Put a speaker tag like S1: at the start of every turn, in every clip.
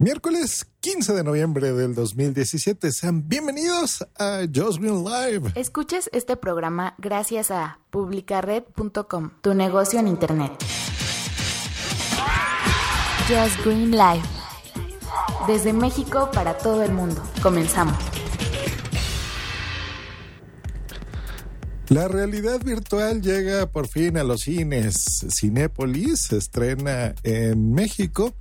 S1: Miércoles 15 de noviembre del 2017. Sean bienvenidos a Just Green Live.
S2: Escuches este programa gracias a publicared.com, tu negocio en Internet. Just Green Live. Desde México para todo el mundo. Comenzamos.
S1: La realidad virtual llega por fin a los cines. Cinépolis se estrena en México.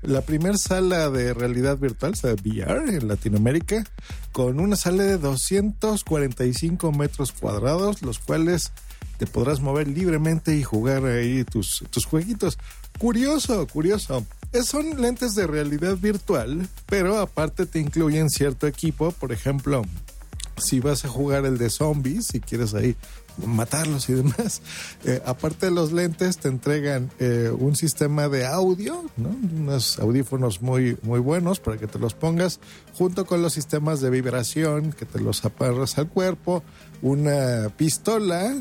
S1: La primera sala de realidad virtual, o VR en Latinoamérica, con una sala de 245 metros cuadrados, los cuales te podrás mover libremente y jugar ahí tus, tus jueguitos. Curioso, curioso. Son lentes de realidad virtual, pero aparte te incluyen cierto equipo, por ejemplo, si vas a jugar el de zombies, si quieres ahí matarlos y demás. Eh, aparte de los lentes, te entregan eh, un sistema de audio, ¿no? unos audífonos muy, muy buenos para que te los pongas, junto con los sistemas de vibración que te los aparras al cuerpo, una pistola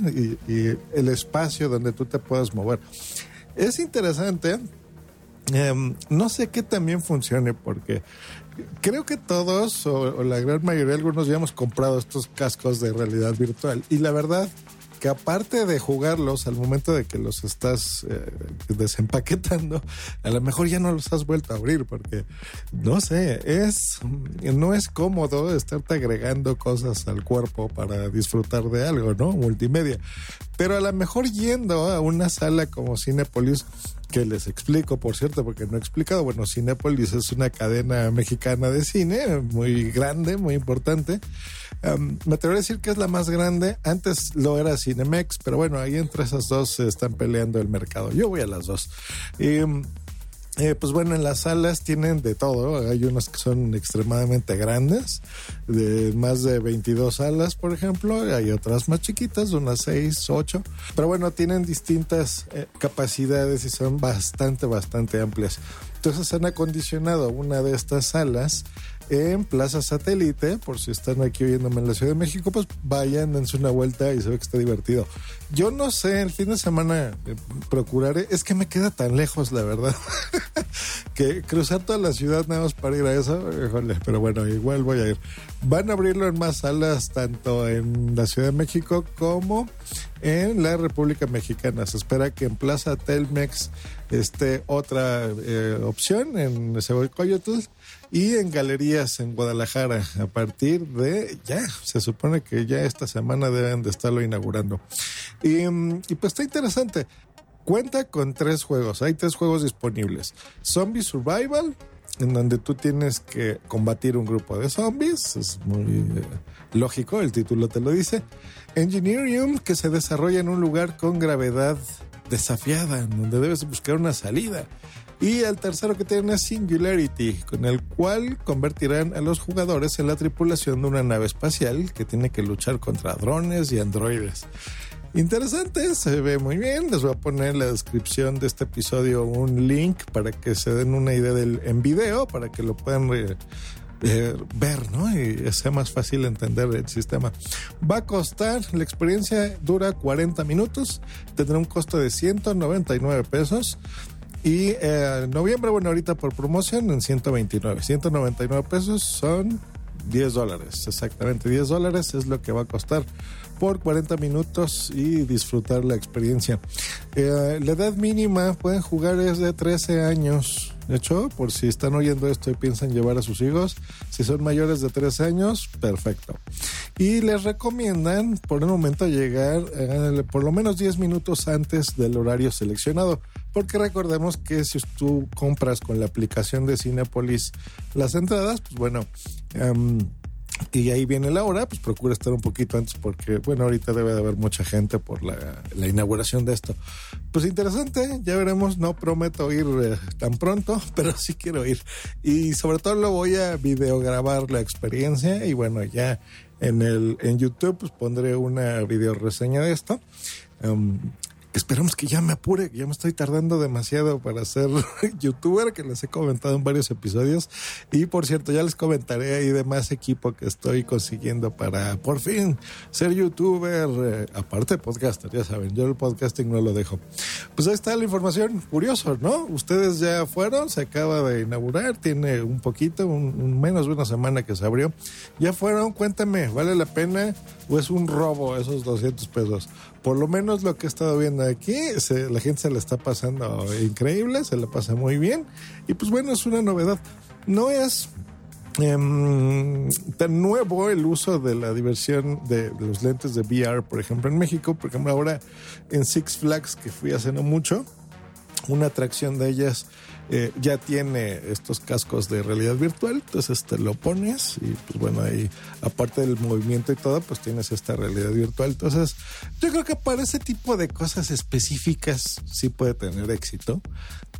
S1: y el espacio donde tú te puedas mover. Es interesante. Em, no sé qué también funcione porque creo que todos o, la gran mayoría, algunos ya hemos comprado estos cascos de realidad virtual y la verdad que aparte de jugarlos al momento de que los estás eh, desempaquetando, a lo mejor ya no los has vuelto a abrir porque no sé, es no es cómodo estarte agregando cosas al cuerpo para disfrutar de algo, ¿no? Multimedia. Pero a lo mejor yendo a una sala como Cinepolis que les explico, por cierto, porque no he explicado. Bueno, Cinepolis es una cadena mexicana de cine muy grande, muy importante. me atrevo a decir que es la más grande. Antes lo era Cinemex, pero bueno, ahí entre esas dos se están peleando el mercado. Yo voy a las dos. Y eh, pues bueno, en las salas tienen de todo. Hay unas que son extremadamente grandes, de más de 22 salas, por ejemplo. Hay otras más chiquitas, unas 6, 8. Pero bueno, tienen distintas eh, capacidades y son bastante, bastante amplias. Entonces han acondicionado una de estas salas en Plaza Satélite, por si están aquí oyéndome en la Ciudad de México, pues vayan, dense una vuelta y se ve que está divertido. Yo no sé, el fin de semana eh, procuraré, es que me queda tan lejos, la verdad, que cruzar toda la ciudad nada más para ir a eso, híjole, pero bueno, igual voy a ir. Van a abrirlo en más salas, tanto en la Ciudad de México como en la República Mexicana. Se espera que en Plaza Telmex esté otra eh, opción, en Coyotl y en galerías en Guadalajara a partir de ya, se supone que ya esta semana deben de estarlo inaugurando. Y, y pues está interesante. Cuenta con tres juegos, hay tres juegos disponibles. Zombie Survival, en donde tú tienes que combatir un grupo de zombies, es muy eh, lógico, el título te lo dice. Engineering, que se desarrolla en un lugar con gravedad desafiada, en donde debes buscar una salida. Y el tercero que tiene es Singularity, con el cual convertirán a los jugadores en la tripulación de una nave espacial que tiene que luchar contra drones y androides. Interesante, se ve muy bien. Les voy a poner en la descripción de este episodio un link para que se den una idea del, en video, para que lo puedan eh, ver, ¿no? Y sea más fácil entender el sistema. Va a costar, la experiencia dura 40 minutos, tendrá un costo de 199 pesos. Y eh, noviembre, bueno, ahorita por promoción en 129. 199 pesos son 10 dólares, exactamente 10 dólares es lo que va a costar por 40 minutos y disfrutar la experiencia. Eh, la edad mínima pueden jugar es de 13 años. De hecho, por si están oyendo esto y piensan llevar a sus hijos, si son mayores de 13 años, perfecto. Y les recomiendan por el momento llegar eh, por lo menos 10 minutos antes del horario seleccionado. Porque recordemos que si tú compras con la aplicación de Cinepolis las entradas, pues bueno, um, y ahí viene la hora, pues procura estar un poquito antes porque, bueno, ahorita debe de haber mucha gente por la, inauguración de esto. Pues interesante, ya veremos, no prometo ir eh, tan pronto, pero sí quiero ir. Y sobre todo lo voy a videograbar la experiencia y bueno, ya en el en YouTube pues pondré una video reseña de esto. Um, esperamos que ya me apure, ya me estoy tardando demasiado para ser youtuber, que les he comentado en varios episodios. Y por cierto, ya les comentaré ahí de más equipo que estoy consiguiendo para por fin ser youtuber, eh, aparte podcaster, ya saben, yo el podcasting no lo dejo. Pues ahí está la información, curioso, ¿no? Ustedes ya fueron, se acaba de inaugurar, tiene un poquito, un, menos de una semana que se abrió. Ya fueron, cuéntame, ¿vale la pena o es un robo esos 200 pesos? Por lo menos lo que he estado viendo aquí, la gente se la está pasando increíble, se la pasa muy bien. Y pues bueno, es una novedad. No es em, tan nuevo el uso de la diversión de los lentes de VR, por ejemplo, en México. Por ejemplo, ahora en Six Flags, que fui hace no mucho, una atracción de ellas eh, ya tiene estos cascos de realidad virtual, entonces te lo pones y pues bueno, ahí aparte del movimiento y todo, pues tienes esta realidad virtual. Entonces, yo creo que para ese tipo de cosas específicas sí puede tener éxito.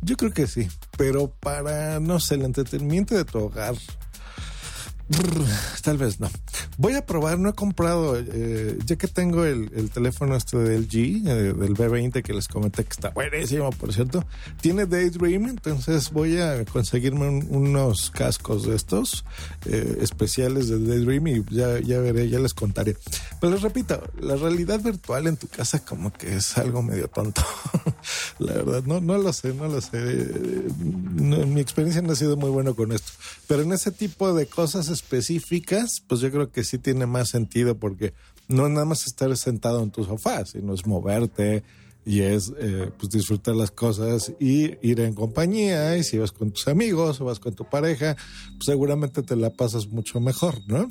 S1: Yo creo que sí, pero para, no sé, el entretenimiento de tu hogar, Tal vez no. Voy a probar, no he comprado, eh, ya que tengo el, teléfono este del G, eh, del B20 que les comenté que está buenísimo, por cierto. Tiene Daydream, entonces voy a conseguirme unos cascos de estos eh, especiales de Daydream y ya, ya veré, ya les contaré. Pero les repito, la realidad virtual en tu casa como que es algo medio tonto. la verdad, no, no lo sé, no lo sé. mi experiencia no ha sido muy buena con esto. Pero en ese tipo de cosas específicas, pues yo creo que sí tiene más sentido porque no es nada más estar sentado en tu sofá, sino es moverte, y es eh, pues disfrutar las cosas y ir en compañía. Y si vas con tus amigos o vas con tu pareja pues seguramente te la pasas mucho mejor no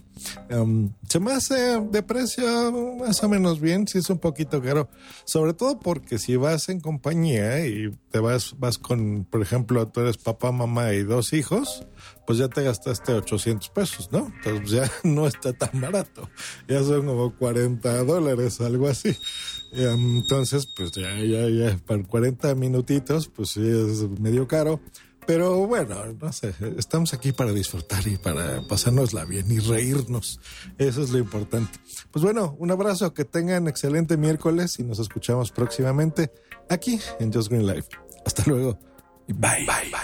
S1: em, se me hace de precio más o menos bien si es un poquito caro sobre todo porque si vas en compañía y te vas vas con por ejemplo tú eres papá mamá y dos hijos pues ya te gastaste 800 pesos no entonces ya no está tan barato ya son como 40 dólares algo así entonces, pues ya, ya, ya, para 40 minutitos, pues es medio caro. Pero bueno, no sé, estamos aquí para disfrutar y para pasárnosla bien y reírnos. Eso es lo importante. Pues bueno, un abrazo, que tengan excelente miércoles y nos escuchamos próximamente aquí en Just Green Life. Hasta luego. Bye, bye.